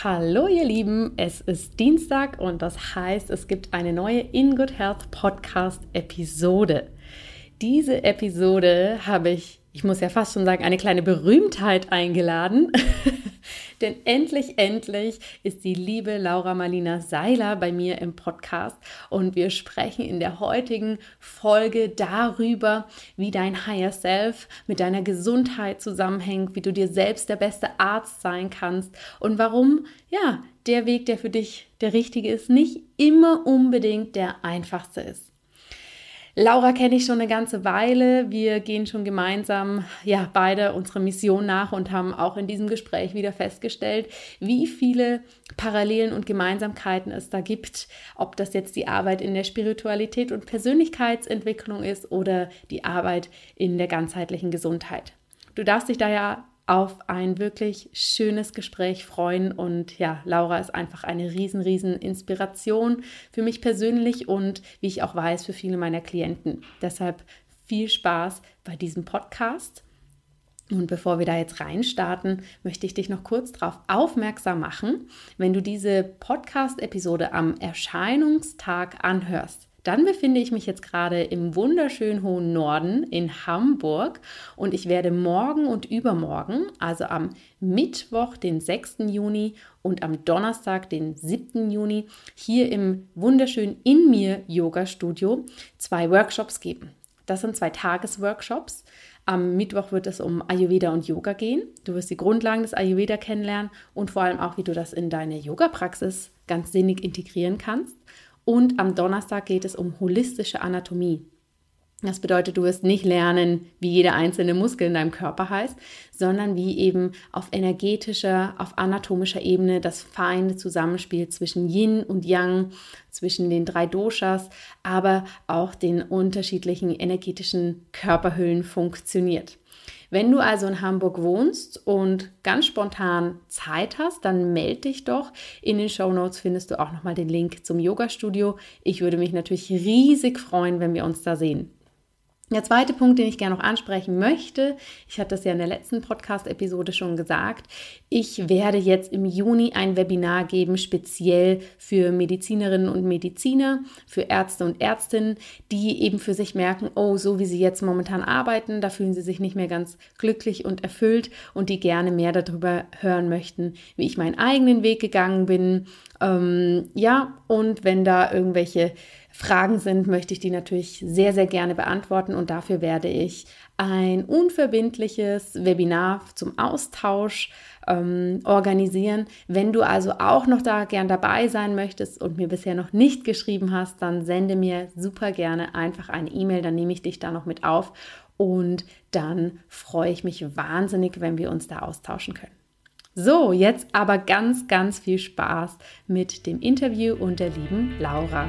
Hallo ihr Lieben, es ist Dienstag und das heißt, es gibt eine neue In Good Health Podcast Episode. Diese Episode habe ich, ich muss ja fast schon sagen, eine kleine Berühmtheit eingeladen. Denn endlich, endlich ist die liebe Laura Marlina Seiler bei mir im Podcast und wir sprechen in der heutigen Folge darüber, wie dein Higher Self mit deiner Gesundheit zusammenhängt, wie du dir selbst der beste Arzt sein kannst und warum, ja, der Weg, der für dich der richtige ist, nicht immer unbedingt der einfachste ist. Laura kenne ich schon eine ganze Weile. Wir gehen schon gemeinsam, ja, beide unsere Mission nach und haben auch in diesem Gespräch wieder festgestellt, wie viele Parallelen und Gemeinsamkeiten es da gibt. Ob das jetzt die Arbeit in der Spiritualität und Persönlichkeitsentwicklung ist oder die Arbeit in der ganzheitlichen Gesundheit. Du darfst dich da ja auf ein wirklich schönes Gespräch freuen. Und ja, Laura ist einfach eine riesen, riesen Inspiration für mich persönlich und wie ich auch weiß, für viele meiner Klienten. Deshalb viel Spaß bei diesem Podcast. Und bevor wir da jetzt reinstarten, möchte ich dich noch kurz darauf aufmerksam machen, wenn du diese Podcast-Episode am Erscheinungstag anhörst, dann befinde ich mich jetzt gerade im wunderschönen hohen Norden in Hamburg und ich werde morgen und übermorgen, also am Mittwoch, den 6. Juni und am Donnerstag, den 7. Juni, hier im wunderschönen In mir Yoga Studio zwei Workshops geben. Das sind zwei Tagesworkshops. Am Mittwoch wird es um Ayurveda und Yoga gehen. Du wirst die Grundlagen des Ayurveda kennenlernen und vor allem auch, wie du das in deine Yoga-Praxis ganz sinnig integrieren kannst. Und am Donnerstag geht es um holistische Anatomie. Das bedeutet, du wirst nicht lernen, wie jeder einzelne Muskel in deinem Körper heißt, sondern wie eben auf energetischer, auf anatomischer Ebene das feine Zusammenspiel zwischen Yin und Yang, zwischen den drei Doshas, aber auch den unterschiedlichen energetischen Körperhüllen funktioniert. Wenn du also in Hamburg wohnst und ganz spontan Zeit hast, dann melde dich doch. In den Show Notes findest du auch nochmal den Link zum Yoga-Studio. Ich würde mich natürlich riesig freuen, wenn wir uns da sehen. Der zweite Punkt, den ich gerne noch ansprechen möchte, ich hatte das ja in der letzten Podcast-Episode schon gesagt, ich werde jetzt im Juni ein Webinar geben, speziell für Medizinerinnen und Mediziner, für Ärzte und Ärztinnen, die eben für sich merken, oh, so wie sie jetzt momentan arbeiten, da fühlen sie sich nicht mehr ganz glücklich und erfüllt und die gerne mehr darüber hören möchten, wie ich meinen eigenen Weg gegangen bin. Ähm, ja, und wenn da irgendwelche Fragen sind, möchte ich die natürlich sehr, sehr gerne beantworten und dafür werde ich ein unverbindliches Webinar zum Austausch ähm, organisieren. Wenn du also auch noch da gern dabei sein möchtest und mir bisher noch nicht geschrieben hast, dann sende mir super gerne einfach eine E-Mail, dann nehme ich dich da noch mit auf und dann freue ich mich wahnsinnig, wenn wir uns da austauschen können. So, jetzt aber ganz, ganz viel Spaß mit dem Interview und der lieben Laura.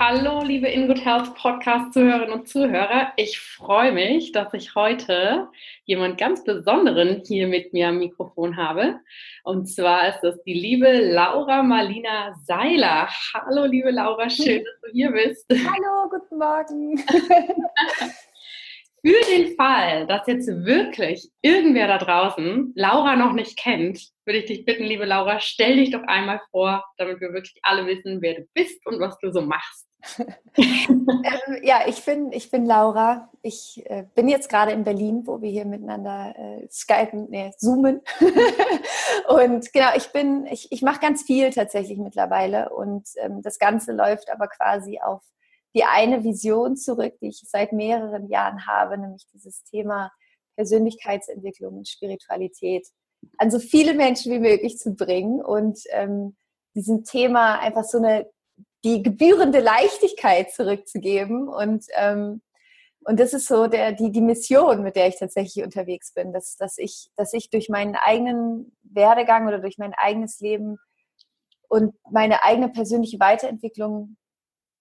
Hallo, liebe In Good Health Podcast Zuhörerinnen und Zuhörer. Ich freue mich, dass ich heute jemand ganz Besonderen hier mit mir am Mikrofon habe. Und zwar ist das die liebe Laura Marlina Seiler. Hallo, liebe Laura, schön, dass du hier bist. Hallo, guten Morgen. Für den Fall, dass jetzt wirklich irgendwer da draußen Laura noch nicht kennt, würde ich dich bitten, liebe Laura, stell dich doch einmal vor, damit wir wirklich alle wissen, wer du bist und was du so machst. Ähm, ja, ich bin, ich bin Laura. Ich äh, bin jetzt gerade in Berlin, wo wir hier miteinander äh, skypen, nee, zoomen. und genau, ich bin, ich, ich mache ganz viel tatsächlich mittlerweile. Und ähm, das Ganze läuft aber quasi auf die eine Vision zurück, die ich seit mehreren Jahren habe, nämlich dieses Thema Persönlichkeitsentwicklung und Spiritualität an so viele Menschen wie möglich zu bringen und ähm, diesem Thema einfach so eine die gebührende Leichtigkeit zurückzugeben. Und ähm, und das ist so der, die, die Mission, mit der ich tatsächlich unterwegs bin, dass, dass, ich, dass ich durch meinen eigenen Werdegang oder durch mein eigenes Leben und meine eigene persönliche Weiterentwicklung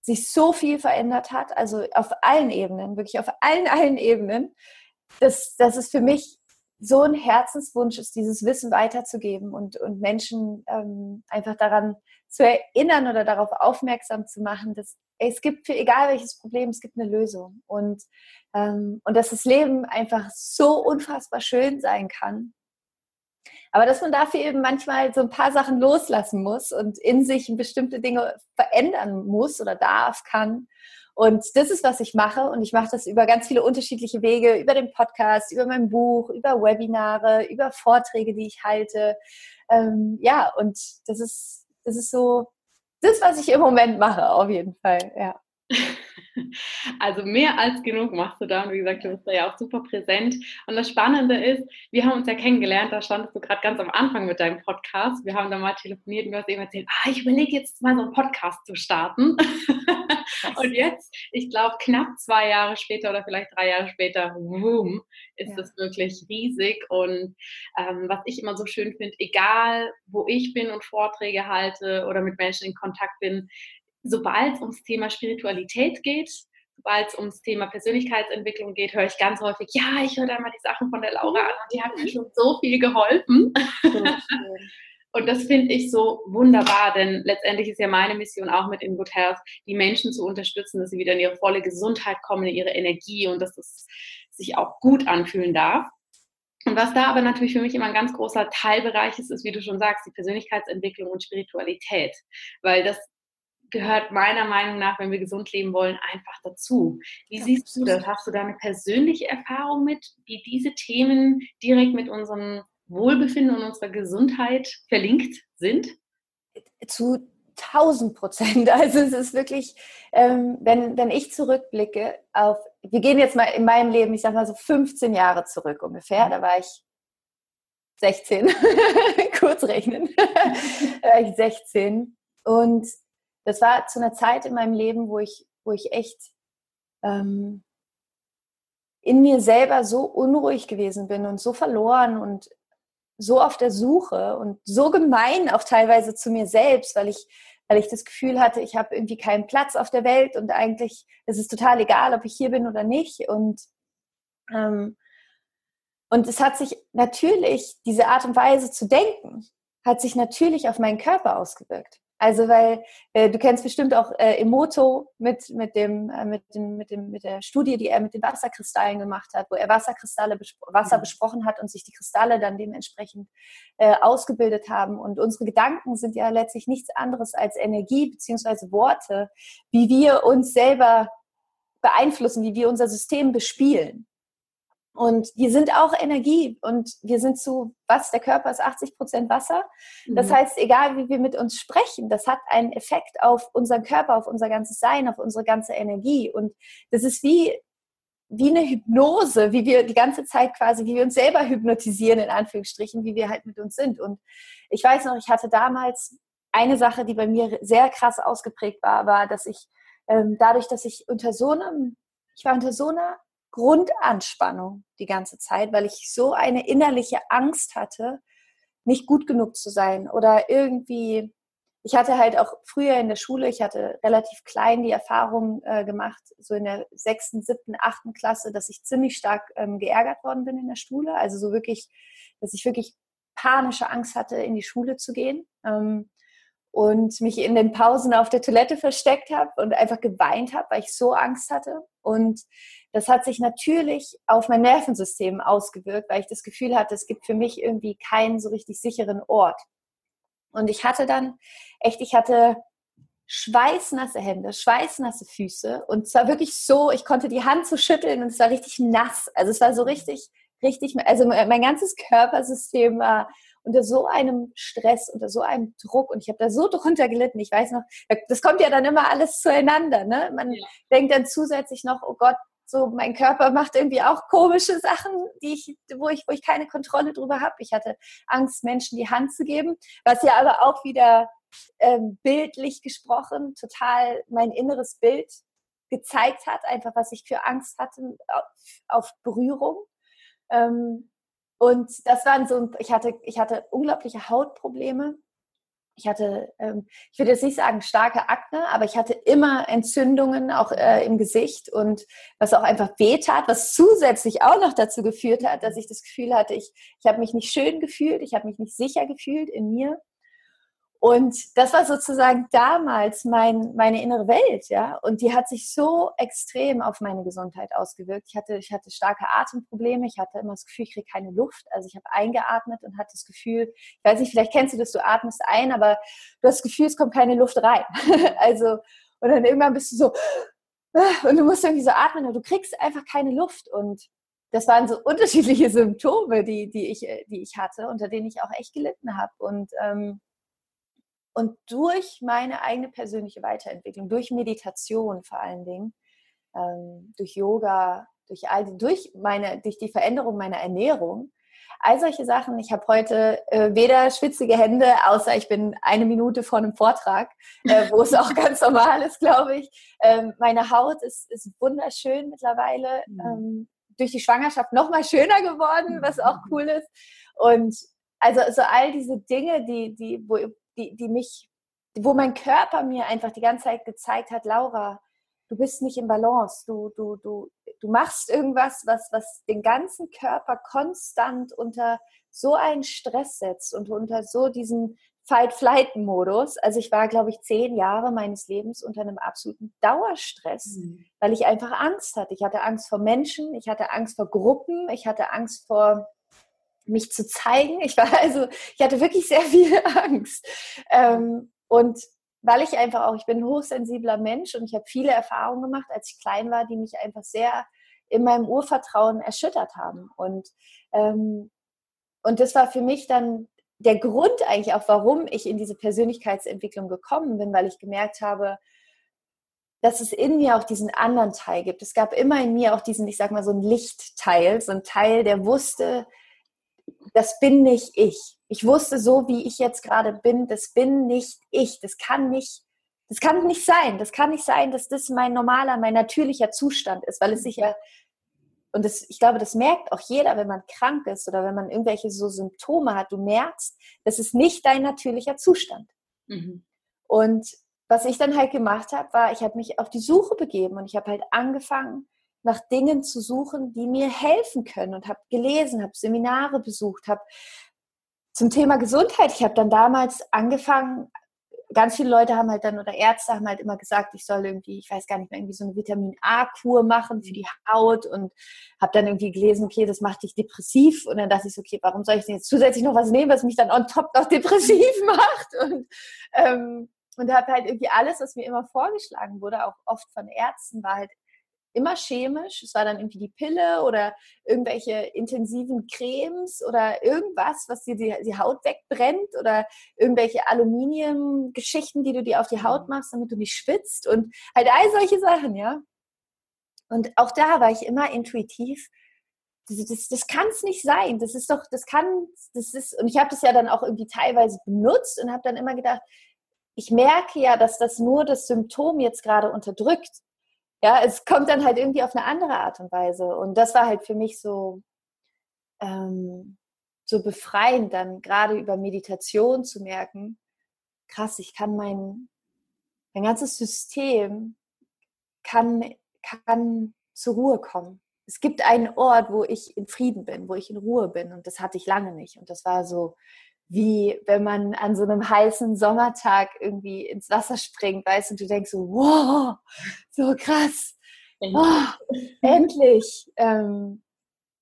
sich so viel verändert hat, also auf allen Ebenen, wirklich auf allen, allen Ebenen, dass, dass es für mich so ein Herzenswunsch ist, dieses Wissen weiterzugeben und, und Menschen ähm, einfach daran zu erinnern oder darauf aufmerksam zu machen, dass es gibt für egal welches Problem, es gibt eine Lösung. Und, ähm, und dass das Leben einfach so unfassbar schön sein kann. Aber dass man dafür eben manchmal so ein paar Sachen loslassen muss und in sich bestimmte Dinge verändern muss oder darf, kann. Und das ist, was ich mache. Und ich mache das über ganz viele unterschiedliche Wege, über den Podcast, über mein Buch, über Webinare, über Vorträge, die ich halte. Ähm, ja, und das ist, das ist so das, was ich im Moment mache, auf jeden Fall, ja. Also mehr als genug machst du da und wie gesagt, du bist da ja auch super präsent. Und das Spannende ist, wir haben uns ja kennengelernt, da standest du gerade ganz am Anfang mit deinem Podcast. Wir haben da mal telefoniert und du hast eben erzählt, ah, ich überlege jetzt mal so einen Podcast zu starten. und jetzt, ich glaube, knapp zwei Jahre später oder vielleicht drei Jahre später, boom, ist ja. das wirklich riesig. Und ähm, was ich immer so schön finde, egal wo ich bin und Vorträge halte oder mit Menschen in Kontakt bin, sobald es ums Thema Spiritualität geht, sobald es ums Thema Persönlichkeitsentwicklung geht, höre ich ganz häufig, ja, ich höre da mal die Sachen von der Laura an und die hat mir schon so viel geholfen. Und das finde ich so wunderbar, denn letztendlich ist ja meine Mission auch mit In Good Health, die Menschen zu unterstützen, dass sie wieder in ihre volle Gesundheit kommen, in ihre Energie und dass es sich auch gut anfühlen darf. Und was da aber natürlich für mich immer ein ganz großer Teilbereich ist, ist, wie du schon sagst, die Persönlichkeitsentwicklung und Spiritualität. Weil das gehört meiner Meinung nach, wenn wir gesund leben wollen, einfach dazu. Wie siehst du das? Hast du da eine persönliche Erfahrung mit, wie diese Themen direkt mit unserem Wohlbefinden und unserer Gesundheit verlinkt sind? Zu 1000 Prozent. Also es ist wirklich, ähm, wenn, wenn ich zurückblicke auf, wir gehen jetzt mal in meinem Leben, ich sag mal so 15 Jahre zurück ungefähr, da war ich 16, kurz rechnen, da war ich 16 und das war zu einer Zeit in meinem Leben, wo ich, wo ich echt ähm, in mir selber so unruhig gewesen bin und so verloren und so auf der Suche und so gemein auch teilweise zu mir selbst, weil ich, weil ich das Gefühl hatte, ich habe irgendwie keinen Platz auf der Welt und eigentlich ist es total egal, ob ich hier bin oder nicht. Und, ähm, und es hat sich natürlich, diese Art und Weise zu denken, hat sich natürlich auf meinen Körper ausgewirkt. Also weil äh, du kennst bestimmt auch äh, Emoto mit mit dem äh, mit dem mit dem mit der Studie, die er mit den Wasserkristallen gemacht hat, wo er Wasserkristalle bespro Wasser mhm. besprochen hat und sich die Kristalle dann dementsprechend äh, ausgebildet haben. Und unsere Gedanken sind ja letztlich nichts anderes als Energie beziehungsweise Worte, wie wir uns selber beeinflussen, wie wir unser System bespielen. Und wir sind auch Energie und wir sind zu, was, der Körper ist 80 Prozent Wasser. Das mhm. heißt, egal wie wir mit uns sprechen, das hat einen Effekt auf unseren Körper, auf unser ganzes Sein, auf unsere ganze Energie. Und das ist wie, wie eine Hypnose, wie wir die ganze Zeit quasi, wie wir uns selber hypnotisieren, in Anführungsstrichen, wie wir halt mit uns sind. Und ich weiß noch, ich hatte damals eine Sache, die bei mir sehr krass ausgeprägt war, war, dass ich ähm, dadurch, dass ich unter so einem, ich war unter so einer Grundanspannung die ganze Zeit, weil ich so eine innerliche Angst hatte, nicht gut genug zu sein oder irgendwie. Ich hatte halt auch früher in der Schule, ich hatte relativ klein die Erfahrung äh, gemacht, so in der sechsten, siebten, achten Klasse, dass ich ziemlich stark ähm, geärgert worden bin in der Schule. Also so wirklich, dass ich wirklich panische Angst hatte, in die Schule zu gehen. Ähm, und mich in den Pausen auf der Toilette versteckt habe und einfach geweint habe, weil ich so Angst hatte. Und das hat sich natürlich auf mein Nervensystem ausgewirkt, weil ich das Gefühl hatte, es gibt für mich irgendwie keinen so richtig sicheren Ort. Und ich hatte dann echt, ich hatte schweißnasse Hände, schweißnasse Füße und zwar wirklich so, ich konnte die Hand so schütteln und es war richtig nass. Also es war so richtig, richtig, also mein ganzes Körpersystem war unter so einem Stress, unter so einem Druck und ich habe da so drunter gelitten. Ich weiß noch, das kommt ja dann immer alles zueinander. Ne? Man ja. denkt dann zusätzlich noch, oh Gott, so mein Körper macht irgendwie auch komische Sachen, die ich, wo ich, wo ich keine Kontrolle drüber habe. Ich hatte Angst, Menschen die Hand zu geben, was ja aber auch wieder ähm, bildlich gesprochen total mein inneres Bild gezeigt hat, einfach was ich für Angst hatte auf, auf Berührung. Ähm, und das waren so, ich hatte, ich hatte unglaubliche Hautprobleme. Ich hatte, ähm, ich würde jetzt nicht sagen starke Akne, aber ich hatte immer Entzündungen auch äh, im Gesicht und was auch einfach wehtat, was zusätzlich auch noch dazu geführt hat, dass ich das Gefühl hatte, ich, ich habe mich nicht schön gefühlt, ich habe mich nicht sicher gefühlt in mir. Und das war sozusagen damals mein, meine innere Welt, ja. Und die hat sich so extrem auf meine Gesundheit ausgewirkt. Ich hatte, ich hatte starke Atemprobleme. Ich hatte immer das Gefühl, ich kriege keine Luft. Also ich habe eingeatmet und hatte das Gefühl, ich weiß nicht, vielleicht kennst du das, du atmest ein, aber du hast das Gefühl, es kommt keine Luft rein. also, und dann irgendwann bist du so, und du musst irgendwie so atmen und du kriegst einfach keine Luft. Und das waren so unterschiedliche Symptome, die, die, ich, die ich hatte, unter denen ich auch echt gelitten habe. Und ähm, und durch meine eigene persönliche Weiterentwicklung, durch Meditation vor allen Dingen, ähm, durch Yoga, durch all die, durch meine, durch die Veränderung meiner Ernährung, all solche Sachen. Ich habe heute äh, weder schwitzige Hände, außer ich bin eine Minute vor einem Vortrag, äh, wo es auch ganz normal ist, glaube ich. Ähm, meine Haut ist, ist wunderschön mittlerweile. Mhm. Ähm, durch die Schwangerschaft noch mal schöner geworden, was auch mhm. cool ist. Und also so all diese Dinge, die, die, wo, die, die mich, wo mein Körper mir einfach die ganze Zeit gezeigt hat, Laura, du bist nicht im Balance, du, du, du, du machst irgendwas, was, was den ganzen Körper konstant unter so einen Stress setzt und unter so diesen Fight-Flight-Modus. Also ich war, glaube ich, zehn Jahre meines Lebens unter einem absoluten Dauerstress, mhm. weil ich einfach Angst hatte. Ich hatte Angst vor Menschen, ich hatte Angst vor Gruppen, ich hatte Angst vor mich zu zeigen. Ich war also, ich hatte wirklich sehr viel Angst. Ähm, und weil ich einfach auch, ich bin ein hochsensibler Mensch und ich habe viele Erfahrungen gemacht, als ich klein war, die mich einfach sehr in meinem Urvertrauen erschüttert haben. Und, ähm, und das war für mich dann der Grund eigentlich auch, warum ich in diese Persönlichkeitsentwicklung gekommen bin, weil ich gemerkt habe, dass es in mir auch diesen anderen Teil gibt. Es gab immer in mir auch diesen, ich sag mal, so ein Lichtteil, so ein Teil, der wusste, das bin nicht ich. Ich wusste so, wie ich jetzt gerade bin, das bin nicht ich. Das kann nicht, das kann nicht sein. Das kann nicht sein, dass das mein normaler, mein natürlicher Zustand ist, weil es sich ja, und das, ich glaube, das merkt auch jeder, wenn man krank ist oder wenn man irgendwelche so Symptome hat. Du merkst, das ist nicht dein natürlicher Zustand. Mhm. Und was ich dann halt gemacht habe, war, ich habe mich auf die Suche begeben und ich habe halt angefangen, nach Dingen zu suchen, die mir helfen können und habe gelesen, habe Seminare besucht, habe zum Thema Gesundheit, ich habe dann damals angefangen, ganz viele Leute haben halt dann oder Ärzte haben halt immer gesagt, ich soll irgendwie, ich weiß gar nicht mehr, irgendwie so eine Vitamin A-Kur machen für die Haut und habe dann irgendwie gelesen, okay, das macht dich depressiv und dann dachte ich okay, warum soll ich denn jetzt zusätzlich noch was nehmen, was mich dann on top noch depressiv macht und ähm, und habe halt irgendwie alles, was mir immer vorgeschlagen wurde, auch oft von Ärzten, war halt immer chemisch. Es war dann irgendwie die Pille oder irgendwelche intensiven Cremes oder irgendwas, was dir die, die Haut wegbrennt oder irgendwelche Aluminiumgeschichten, die du dir auf die Haut mhm. machst, damit du nicht schwitzt und halt all solche Sachen, ja. Und auch da war ich immer intuitiv. Das, das, das kann es nicht sein. Das ist doch, das kann, das ist, und ich habe das ja dann auch irgendwie teilweise benutzt und habe dann immer gedacht, ich merke ja, dass das nur das Symptom jetzt gerade unterdrückt. Ja, es kommt dann halt irgendwie auf eine andere Art und Weise. Und das war halt für mich so, ähm, so befreiend, dann gerade über Meditation zu merken, krass, ich kann mein, mein ganzes System kann, kann zur Ruhe kommen. Es gibt einen Ort, wo ich in Frieden bin, wo ich in Ruhe bin. Und das hatte ich lange nicht. Und das war so wie wenn man an so einem heißen Sommertag irgendwie ins Wasser springt, weißt du, und du denkst so, wow, so krass, oh, endlich. Ähm,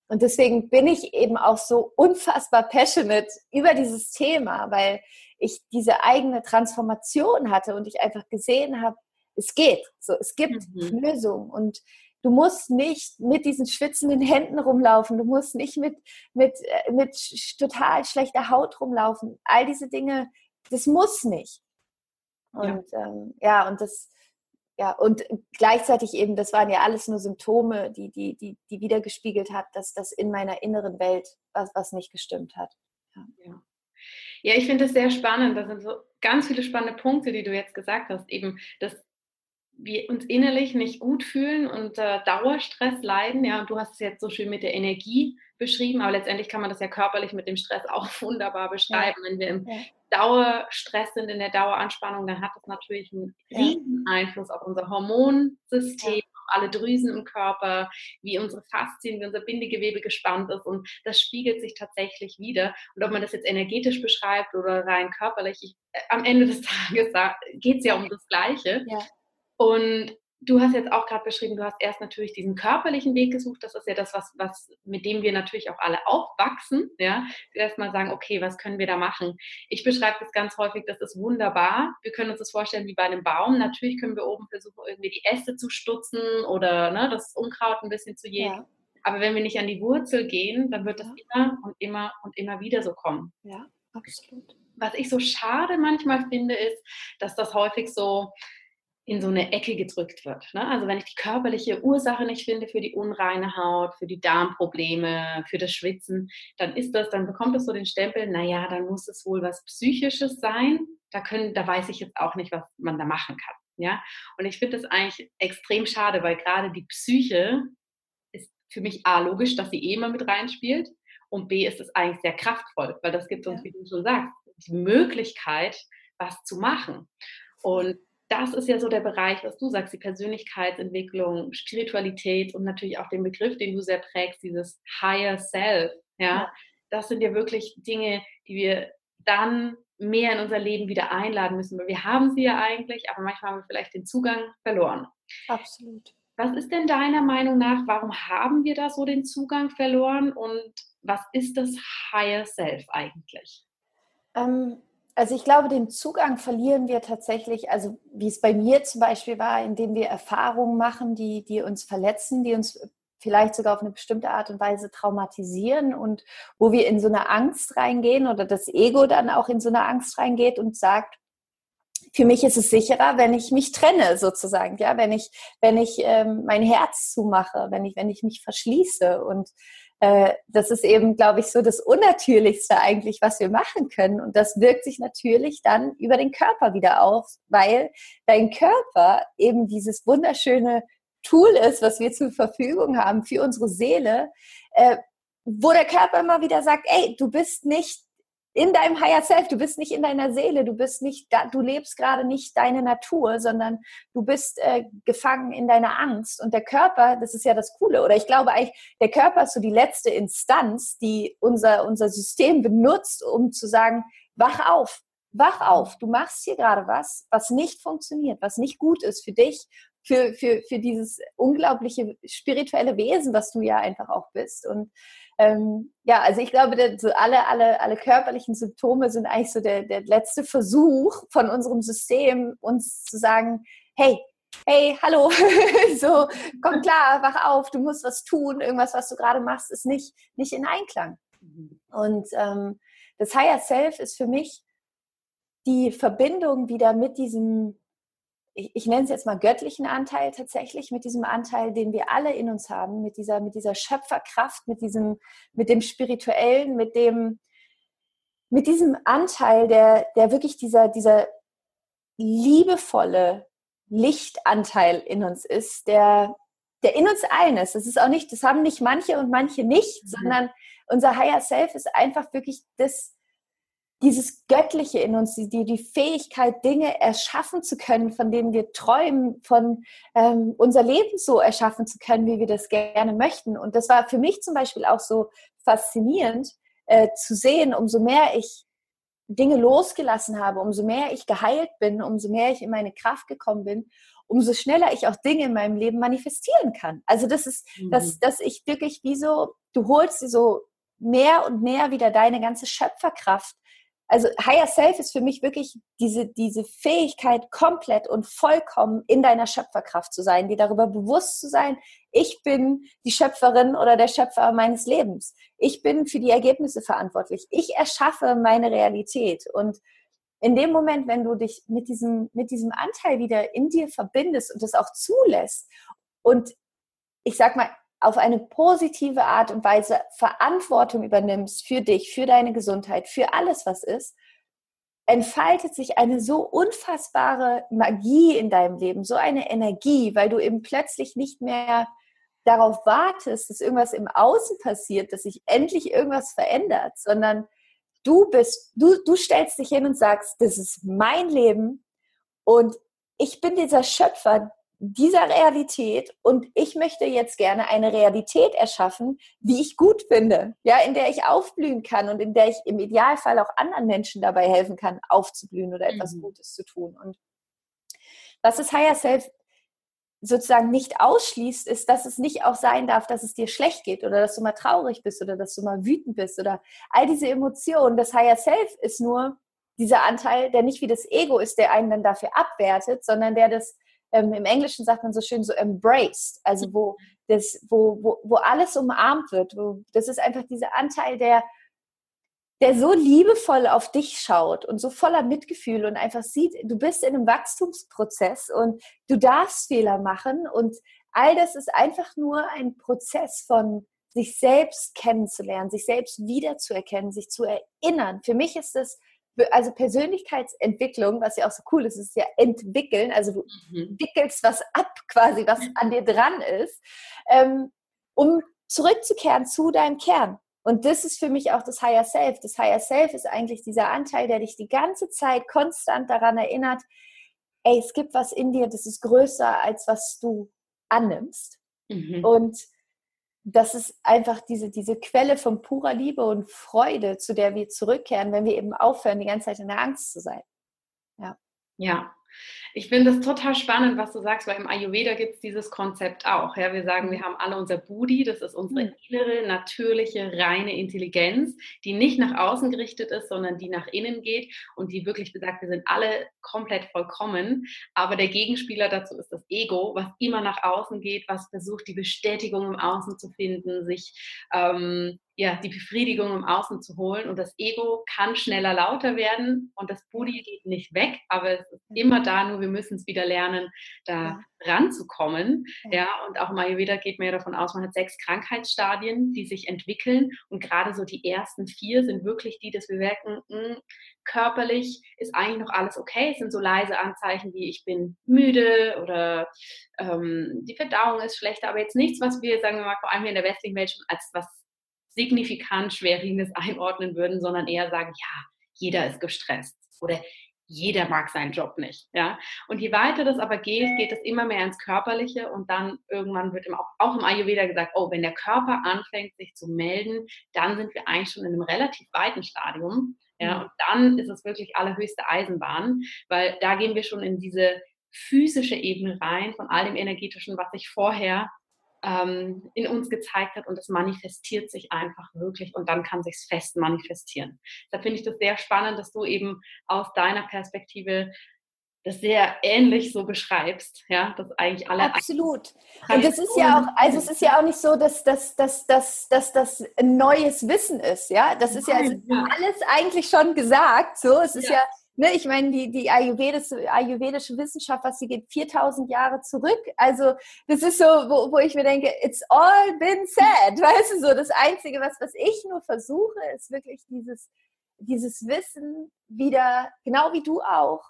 und deswegen bin ich eben auch so unfassbar passionate über dieses Thema, weil ich diese eigene Transformation hatte und ich einfach gesehen habe, es geht. So, es gibt mhm. Lösungen. Und Du musst nicht mit diesen schwitzenden Händen rumlaufen. Du musst nicht mit, mit, äh, mit total schlechter Haut rumlaufen. All diese Dinge, das muss nicht. Und ja, ähm, ja und das, ja, und gleichzeitig eben, das waren ja alles nur Symptome, die, die, die, die wiedergespiegelt hat, dass das in meiner inneren Welt was, was nicht gestimmt hat. Ja. ja. Ja, ich finde das sehr spannend. Das sind so ganz viele spannende Punkte, die du jetzt gesagt hast. Eben, dass wir uns innerlich nicht gut fühlen und äh, Dauerstress leiden. Ja, und du hast es jetzt so schön mit der Energie beschrieben, aber letztendlich kann man das ja körperlich mit dem Stress auch wunderbar beschreiben. Ja. Wenn wir im ja. Dauerstress sind, in der Daueranspannung, dann hat das natürlich einen riesen Einfluss auf unser Hormonsystem, alle Drüsen im Körper, wie unsere Faszien, wie unser Bindegewebe gespannt ist und das spiegelt sich tatsächlich wieder. Und ob man das jetzt energetisch beschreibt oder rein körperlich, ich, äh, am Ende des Tages geht es ja um das Gleiche. Und du hast jetzt auch gerade beschrieben, du hast erst natürlich diesen körperlichen Weg gesucht. Das ist ja das, was, was, mit dem wir natürlich auch alle aufwachsen. Ja, erstmal sagen, okay, was können wir da machen? Ich beschreibe das ganz häufig, das ist wunderbar. Wir können uns das vorstellen wie bei einem Baum. Natürlich können wir oben versuchen, irgendwie die Äste zu stutzen oder ne, das Unkraut ein bisschen zu jäten. Ja. Aber wenn wir nicht an die Wurzel gehen, dann wird das ja. immer und immer und immer wieder so kommen. Ja, absolut. Was ich so schade manchmal finde, ist, dass das häufig so in so eine Ecke gedrückt wird. Ne? Also wenn ich die körperliche Ursache nicht finde für die unreine Haut, für die Darmprobleme, für das Schwitzen, dann ist das, dann bekommt es so den Stempel, naja, dann muss es wohl was Psychisches sein. Da können, da weiß ich jetzt auch nicht, was man da machen kann. Ja? Und ich finde das eigentlich extrem schade, weil gerade die Psyche ist für mich A logisch, dass sie eh immer mit reinspielt. Und B ist es eigentlich sehr kraftvoll, weil das gibt uns, ja. wie du schon sagst, die Möglichkeit, was zu machen. Und das ist ja so der Bereich, was du sagst, die Persönlichkeitsentwicklung, Spiritualität und natürlich auch den Begriff, den du sehr prägst, dieses Higher Self. Ja, ja. das sind ja wirklich Dinge, die wir dann mehr in unser Leben wieder einladen müssen, weil wir haben sie ja eigentlich, aber manchmal haben wir vielleicht den Zugang verloren. Absolut. Was ist denn deiner Meinung nach, warum haben wir da so den Zugang verloren und was ist das Higher Self eigentlich? Ähm, also ich glaube, den Zugang verlieren wir tatsächlich, also wie es bei mir zum Beispiel war, indem wir Erfahrungen machen, die, die uns verletzen, die uns vielleicht sogar auf eine bestimmte Art und Weise traumatisieren und wo wir in so eine Angst reingehen oder das Ego dann auch in so eine Angst reingeht und sagt, für mich ist es sicherer, wenn ich mich trenne sozusagen, ja, wenn ich, wenn ich ähm, mein Herz zumache, wenn ich, wenn ich mich verschließe. Und äh, das ist eben, glaube ich, so das Unnatürlichste eigentlich, was wir machen können. Und das wirkt sich natürlich dann über den Körper wieder auf, weil dein Körper eben dieses wunderschöne Tool ist, was wir zur Verfügung haben für unsere Seele, äh, wo der Körper immer wieder sagt, ey, du bist nicht in deinem Higher Self. Du bist nicht in deiner Seele, du bist nicht, du lebst gerade nicht deine Natur, sondern du bist äh, gefangen in deiner Angst. Und der Körper, das ist ja das Coole, oder ich glaube eigentlich, der Körper ist so die letzte Instanz, die unser, unser System benutzt, um zu sagen, wach auf, wach auf, du machst hier gerade was, was nicht funktioniert, was nicht gut ist für dich, für, für, für dieses unglaubliche spirituelle Wesen, was du ja einfach auch bist. Und ähm, ja, also ich glaube, so alle, alle, alle körperlichen Symptome sind eigentlich so der, der letzte Versuch von unserem System, uns zu sagen, hey, hey, hallo, so, komm klar, wach auf, du musst was tun, irgendwas, was du gerade machst, ist nicht, nicht in Einklang. Mhm. Und ähm, das Higher Self ist für mich die Verbindung wieder mit diesem ich, ich nenne es jetzt mal göttlichen Anteil tatsächlich, mit diesem Anteil, den wir alle in uns haben, mit dieser, mit dieser Schöpferkraft, mit diesem, mit dem Spirituellen, mit dem, mit diesem Anteil, der, der wirklich dieser, dieser liebevolle Lichtanteil in uns ist, der, der in uns allen ist. Das ist auch nicht, das haben nicht manche und manche nicht, mhm. sondern unser Higher Self ist einfach wirklich das, dieses Göttliche in uns, die, die Fähigkeit, Dinge erschaffen zu können, von denen wir träumen, von ähm, unser Leben so erschaffen zu können, wie wir das gerne möchten. Und das war für mich zum Beispiel auch so faszinierend äh, zu sehen, umso mehr ich Dinge losgelassen habe, umso mehr ich geheilt bin, umso mehr ich in meine Kraft gekommen bin, umso schneller ich auch Dinge in meinem Leben manifestieren kann. Also das ist, mhm. dass, dass ich wirklich wie so, du holst sie so mehr und mehr wieder deine ganze Schöpferkraft also Higher Self ist für mich wirklich diese, diese Fähigkeit, komplett und vollkommen in deiner Schöpferkraft zu sein, dir darüber bewusst zu sein, ich bin die Schöpferin oder der Schöpfer meines Lebens. Ich bin für die Ergebnisse verantwortlich. Ich erschaffe meine Realität. Und in dem Moment, wenn du dich mit diesem, mit diesem Anteil wieder in dir verbindest und das auch zulässt und ich sag mal, auf eine positive Art und Weise Verantwortung übernimmst für dich, für deine Gesundheit, für alles, was ist, entfaltet sich eine so unfassbare Magie in deinem Leben, so eine Energie, weil du eben plötzlich nicht mehr darauf wartest, dass irgendwas im Außen passiert, dass sich endlich irgendwas verändert, sondern du bist, du, du stellst dich hin und sagst, das ist mein Leben und ich bin dieser Schöpfer dieser Realität und ich möchte jetzt gerne eine Realität erschaffen, die ich gut finde, ja, in der ich aufblühen kann und in der ich im Idealfall auch anderen Menschen dabei helfen kann, aufzublühen oder etwas mhm. Gutes zu tun. Und was das Higher Self sozusagen nicht ausschließt, ist, dass es nicht auch sein darf, dass es dir schlecht geht oder dass du mal traurig bist oder dass du mal wütend bist oder all diese Emotionen. Das Higher Self ist nur dieser Anteil, der nicht wie das Ego ist, der einen dann dafür abwertet, sondern der das, ähm, im Englischen sagt man so schön, so embraced, also wo, das, wo, wo, wo alles umarmt wird. Wo, das ist einfach dieser Anteil, der der so liebevoll auf dich schaut und so voller Mitgefühl und einfach sieht, du bist in einem Wachstumsprozess und du darfst Fehler machen und all das ist einfach nur ein Prozess von sich selbst kennenzulernen, sich selbst wiederzuerkennen, sich zu erinnern. Für mich ist das also Persönlichkeitsentwicklung, was ja auch so cool ist, ist ja entwickeln, also du mhm. wickelst was ab quasi, was an dir dran ist, ähm, um zurückzukehren zu deinem Kern. Und das ist für mich auch das Higher Self. Das Higher Self ist eigentlich dieser Anteil, der dich die ganze Zeit konstant daran erinnert, ey, es gibt was in dir, das ist größer als was du annimmst. Mhm. Und das ist einfach diese, diese Quelle von purer Liebe und Freude, zu der wir zurückkehren, wenn wir eben aufhören, die ganze Zeit in der Angst zu sein. Ja. Ja, ich finde es total spannend, was du sagst, weil im Ayurveda gibt es dieses Konzept auch. Ja, wir sagen, wir haben alle unser Budi, das ist unsere mhm. innere, natürliche, reine Intelligenz, die nicht nach außen gerichtet ist, sondern die nach innen geht und die wirklich besagt, wir sind alle komplett vollkommen. Aber der Gegenspieler dazu ist das Ego, was immer nach außen geht, was versucht, die Bestätigung im Außen zu finden, sich ähm, ja, die Befriedigung im Außen zu holen. Und das Ego kann schneller lauter werden und das Booty geht nicht weg, aber es ist immer da, nur wir müssen es wieder lernen, da ranzukommen. Ja, und auch im Ayurveda geht man ja davon aus, man hat sechs Krankheitsstadien, die sich entwickeln. Und gerade so die ersten vier sind wirklich die, dass wir merken, mh, hm, körperlich ist eigentlich noch alles okay. Es sind so leise Anzeichen wie ich bin müde oder ähm, die Verdauung ist schlechter, aber jetzt nichts, was wir, sagen wir mal, vor allem hier in der westlichen Welt schon als was signifikant Schwerwiegendes einordnen würden, sondern eher sagen, ja, jeder ist gestresst oder jeder mag seinen Job nicht. Ja? Und je weiter das aber geht, geht es immer mehr ins Körperliche und dann irgendwann wird auch, auch im Ayurveda gesagt, oh, wenn der Körper anfängt, sich zu melden, dann sind wir eigentlich schon in einem relativ weiten Stadium. Ja? Mhm. Und dann ist es wirklich allerhöchste Eisenbahn, weil da gehen wir schon in diese physische Ebene rein von all dem energetischen, was ich vorher ähm, in uns gezeigt hat und es manifestiert sich einfach wirklich und dann kann sich fest manifestieren. Da finde ich das sehr spannend, dass du eben aus deiner Perspektive das sehr ähnlich so beschreibst, ja, dass eigentlich alle absolut. Und das ist ja auch, also es ist ja auch nicht so, dass, dass, dass, dass, dass das ein neues Wissen ist, ja. Das ist ja, also alles eigentlich schon gesagt. So, es ist ja, ja ne, ich meine, die, die ayurvedische, ayurvedische Wissenschaft, was sie geht 4000 Jahre zurück. Also, das ist so, wo, wo ich mir denke, it's all been said. Weißt du, so das Einzige, was, was ich nur versuche, ist wirklich dieses, dieses Wissen wieder, genau wie du auch,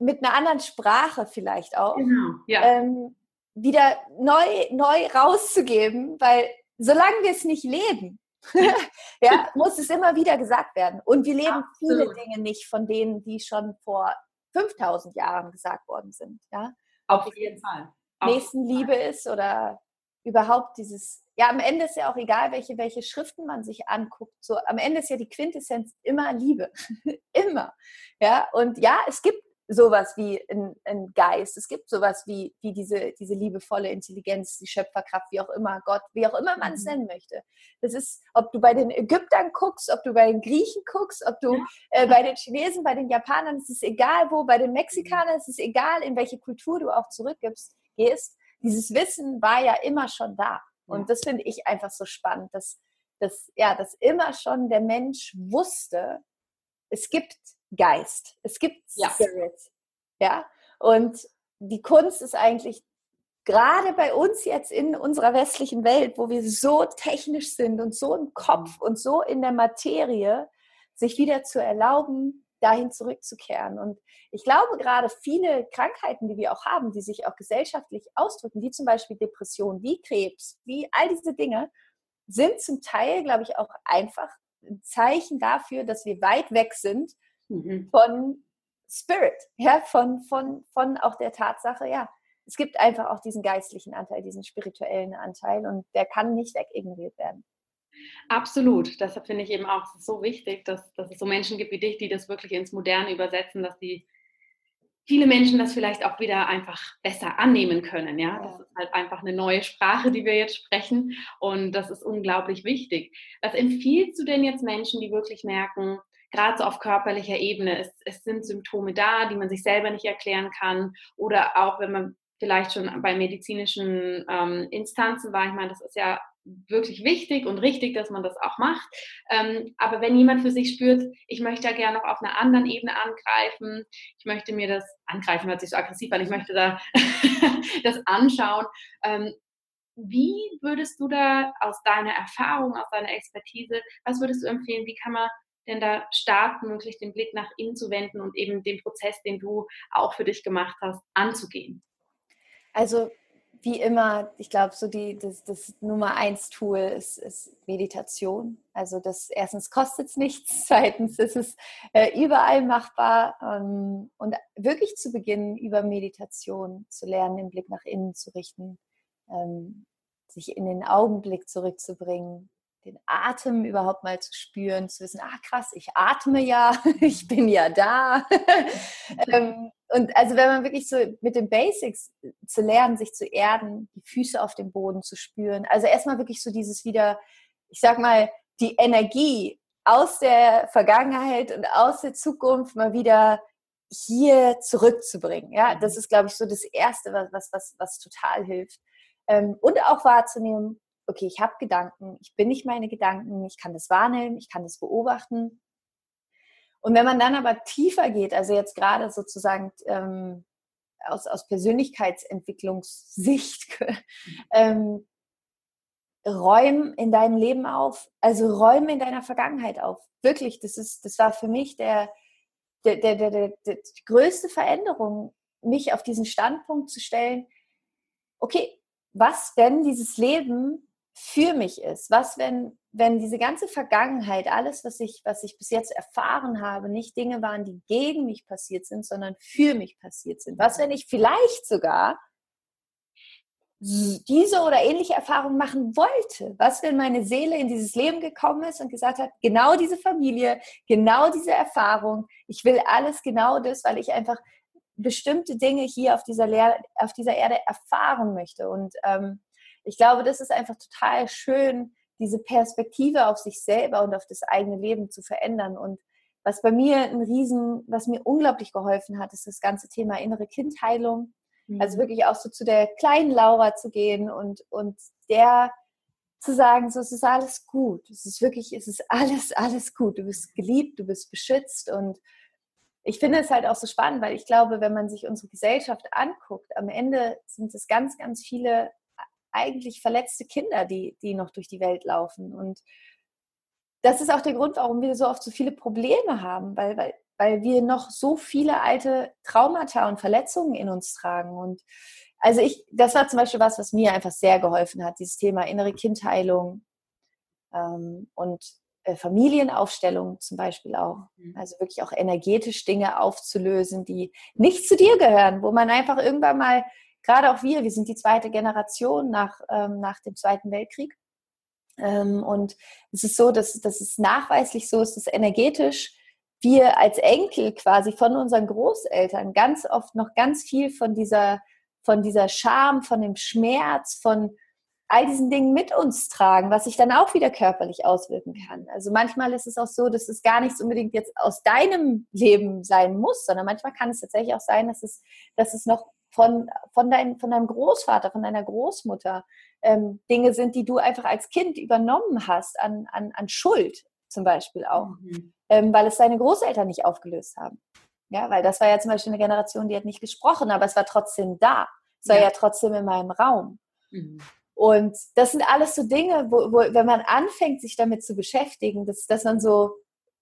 mit einer anderen Sprache vielleicht auch, genau, ja. ähm, wieder neu, neu rauszugeben, weil solange wir es nicht leben, ja, muss es immer wieder gesagt werden. Und wir leben Absolut. viele Dinge nicht von denen, die schon vor 5000 Jahren gesagt worden sind. Ja? Auf jeden Fall. Auf Nächstenliebe Fall. ist oder überhaupt dieses, ja, am Ende ist ja auch egal, welche, welche Schriften man sich anguckt. So, am Ende ist ja die Quintessenz immer Liebe. immer. Ja, und ja, es gibt sowas wie ein, ein, Geist, es gibt sowas wie, wie diese, diese liebevolle Intelligenz, die Schöpferkraft, wie auch immer, Gott, wie auch immer man es mhm. nennen möchte. Das ist, ob du bei den Ägyptern guckst, ob du bei den Griechen guckst, ob du äh, bei den Chinesen, bei den Japanern, es ist egal wo, bei den Mexikanern, es ist egal, in welche Kultur du auch zurückgibst, gehst. Dieses Wissen war ja immer schon da. Und das finde ich einfach so spannend, dass, dass, ja, dass immer schon der Mensch wusste, es gibt Geist. Es gibt ja. Spirit. Ja. Und die Kunst ist eigentlich gerade bei uns jetzt in unserer westlichen Welt, wo wir so technisch sind und so im Kopf mhm. und so in der Materie, sich wieder zu erlauben, dahin zurückzukehren. Und ich glaube, gerade viele Krankheiten, die wir auch haben, die sich auch gesellschaftlich ausdrücken, wie zum Beispiel Depression, wie Krebs, wie all diese Dinge, sind zum Teil, glaube ich, auch einfach ein Zeichen dafür, dass wir weit weg sind mhm. von Spirit, ja, von, von, von auch der Tatsache, ja, es gibt einfach auch diesen geistlichen Anteil, diesen spirituellen Anteil und der kann nicht wegignoriert werden. Absolut. Deshalb finde ich eben auch so wichtig, dass, dass es so Menschen gibt wie dich, die das wirklich ins Moderne übersetzen, dass die viele Menschen das vielleicht auch wieder einfach besser annehmen können. Ja, das ist halt einfach eine neue Sprache, die wir jetzt sprechen und das ist unglaublich wichtig. Was empfiehlst du denn jetzt Menschen, die wirklich merken, gerade so auf körperlicher Ebene, es, es sind Symptome da, die man sich selber nicht erklären kann oder auch wenn man vielleicht schon bei medizinischen ähm, Instanzen war. Ich meine, das ist ja wirklich wichtig und richtig, dass man das auch macht. Ähm, aber wenn jemand für sich spürt, ich möchte da gerne noch auf einer anderen Ebene angreifen, ich möchte mir das angreifen, hört sich so aggressiv an, ich möchte da das anschauen. Ähm, wie würdest du da aus deiner Erfahrung, aus deiner Expertise, was würdest du empfehlen, wie kann man denn da starten, wirklich den Blick nach innen zu wenden und eben den Prozess, den du auch für dich gemacht hast, anzugehen? Also wie immer, ich glaube, so die, das, das Nummer eins Tool ist, ist Meditation. Also das erstens kostet es nichts, zweitens ist es äh, überall machbar ähm, und wirklich zu beginnen, über Meditation zu lernen, den Blick nach innen zu richten, ähm, sich in den Augenblick zurückzubringen, den Atem überhaupt mal zu spüren, zu wissen, ah krass, ich atme ja, ich bin ja da. ähm, und also wenn man wirklich so mit den Basics zu lernen, sich zu erden, die Füße auf dem Boden zu spüren, also erstmal wirklich so dieses wieder, ich sag mal, die Energie aus der Vergangenheit und aus der Zukunft mal wieder hier zurückzubringen. Ja, das mhm. ist, glaube ich, so das Erste, was, was, was, total hilft. Ähm, und auch wahrzunehmen, okay, ich habe Gedanken, ich bin nicht meine Gedanken, ich kann das wahrnehmen, ich kann das beobachten. Und wenn man dann aber tiefer geht, also jetzt gerade sozusagen ähm, aus, aus Persönlichkeitsentwicklungssicht, ähm, räum in deinem Leben auf, also räume in deiner Vergangenheit auf. Wirklich, das ist, das war für mich der, der, der, der, der, die größte Veränderung, mich auf diesen Standpunkt zu stellen, okay, was, wenn dieses Leben für mich ist? Was, wenn, wenn diese ganze Vergangenheit, alles, was ich, was ich bis jetzt erfahren habe, nicht Dinge waren, die gegen mich passiert sind, sondern für mich passiert sind? Was, wenn ich vielleicht sogar diese oder ähnliche Erfahrung machen wollte? Was, wenn meine Seele in dieses Leben gekommen ist und gesagt hat, genau diese Familie, genau diese Erfahrung, ich will alles genau das, weil ich einfach bestimmte Dinge hier auf dieser, Lehr auf dieser Erde erfahren möchte. Und ähm, ich glaube, das ist einfach total schön, diese Perspektive auf sich selber und auf das eigene Leben zu verändern. Und was bei mir ein Riesen, was mir unglaublich geholfen hat, ist das ganze Thema innere Kindheilung. Mhm. Also wirklich auch so zu der kleinen Laura zu gehen und, und der zu sagen, so es ist alles gut. Es ist wirklich, es ist alles, alles gut. Du bist geliebt, du bist beschützt und ich finde es halt auch so spannend, weil ich glaube, wenn man sich unsere Gesellschaft anguckt, am Ende sind es ganz, ganz viele eigentlich verletzte Kinder, die, die noch durch die Welt laufen. Und das ist auch der Grund, warum wir so oft so viele Probleme haben, weil, weil, weil wir noch so viele alte Traumata und Verletzungen in uns tragen. Und also ich, das war zum Beispiel was, was mir einfach sehr geholfen hat, dieses Thema innere Kindheilung ähm, und äh, Familienaufstellung zum Beispiel auch. Mhm. Also wirklich auch energetisch Dinge aufzulösen, die nicht zu dir gehören, wo man einfach irgendwann mal gerade auch wir, wir sind die zweite Generation nach, ähm, nach dem Zweiten Weltkrieg. Ähm, und es ist so, dass, dass es nachweislich so ist, dass energetisch wir als Enkel quasi von unseren Großeltern ganz oft noch ganz viel von dieser, von dieser Scham, von dem Schmerz, von all diesen Dingen mit uns tragen, was sich dann auch wieder körperlich auswirken kann. Also manchmal ist es auch so, dass es gar nichts unbedingt jetzt aus deinem Leben sein muss, sondern manchmal kann es tatsächlich auch sein, dass es, dass es noch von, von, dein, von deinem Großvater, von deiner Großmutter ähm, Dinge sind, die du einfach als Kind übernommen hast, an, an, an Schuld zum Beispiel auch, mhm. ähm, weil es deine Großeltern nicht aufgelöst haben. Ja, weil das war ja zum Beispiel eine Generation, die hat nicht gesprochen, aber es war trotzdem da. Es war ja, ja trotzdem in meinem Raum. Mhm. Und das sind alles so Dinge, wo, wo, wenn man anfängt, sich damit zu beschäftigen, dass, dass man so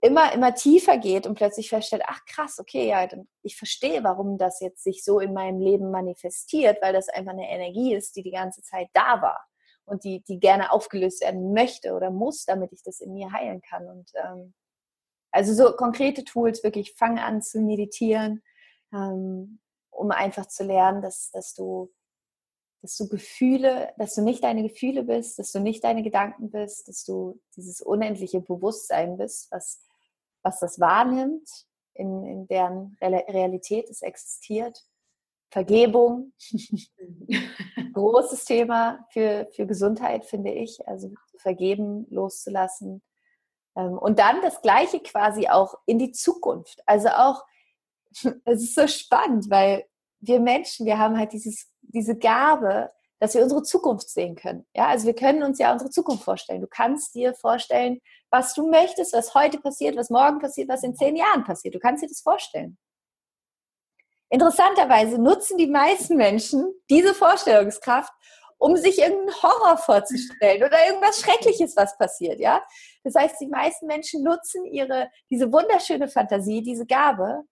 immer, immer tiefer geht und plötzlich feststellt, ach krass, okay, ja, ich verstehe, warum das jetzt sich so in meinem Leben manifestiert, weil das einfach eine Energie ist, die die ganze Zeit da war und die, die gerne aufgelöst werden möchte oder muss, damit ich das in mir heilen kann. Und ähm, also so konkrete Tools, wirklich fang an zu meditieren, ähm, um einfach zu lernen, dass, dass du dass du Gefühle, dass du nicht deine Gefühle bist, dass du nicht deine Gedanken bist, dass du dieses unendliche Bewusstsein bist, was, was das wahrnimmt, in, in deren Realität es existiert. Vergebung, großes Thema für, für Gesundheit, finde ich. Also vergeben, loszulassen. Ähm, und dann das Gleiche quasi auch in die Zukunft. Also auch, es ist so spannend, weil wir Menschen, wir haben halt dieses, diese Gabe, dass wir unsere Zukunft sehen können. Ja, also wir können uns ja unsere Zukunft vorstellen. Du kannst dir vorstellen, was du möchtest, was heute passiert, was morgen passiert, was in zehn Jahren passiert. Du kannst dir das vorstellen. Interessanterweise nutzen die meisten Menschen diese Vorstellungskraft, um sich irgendeinen Horror vorzustellen oder irgendwas Schreckliches, was passiert, ja. Das heißt, die meisten Menschen nutzen ihre, diese wunderschöne Fantasie, diese Gabe,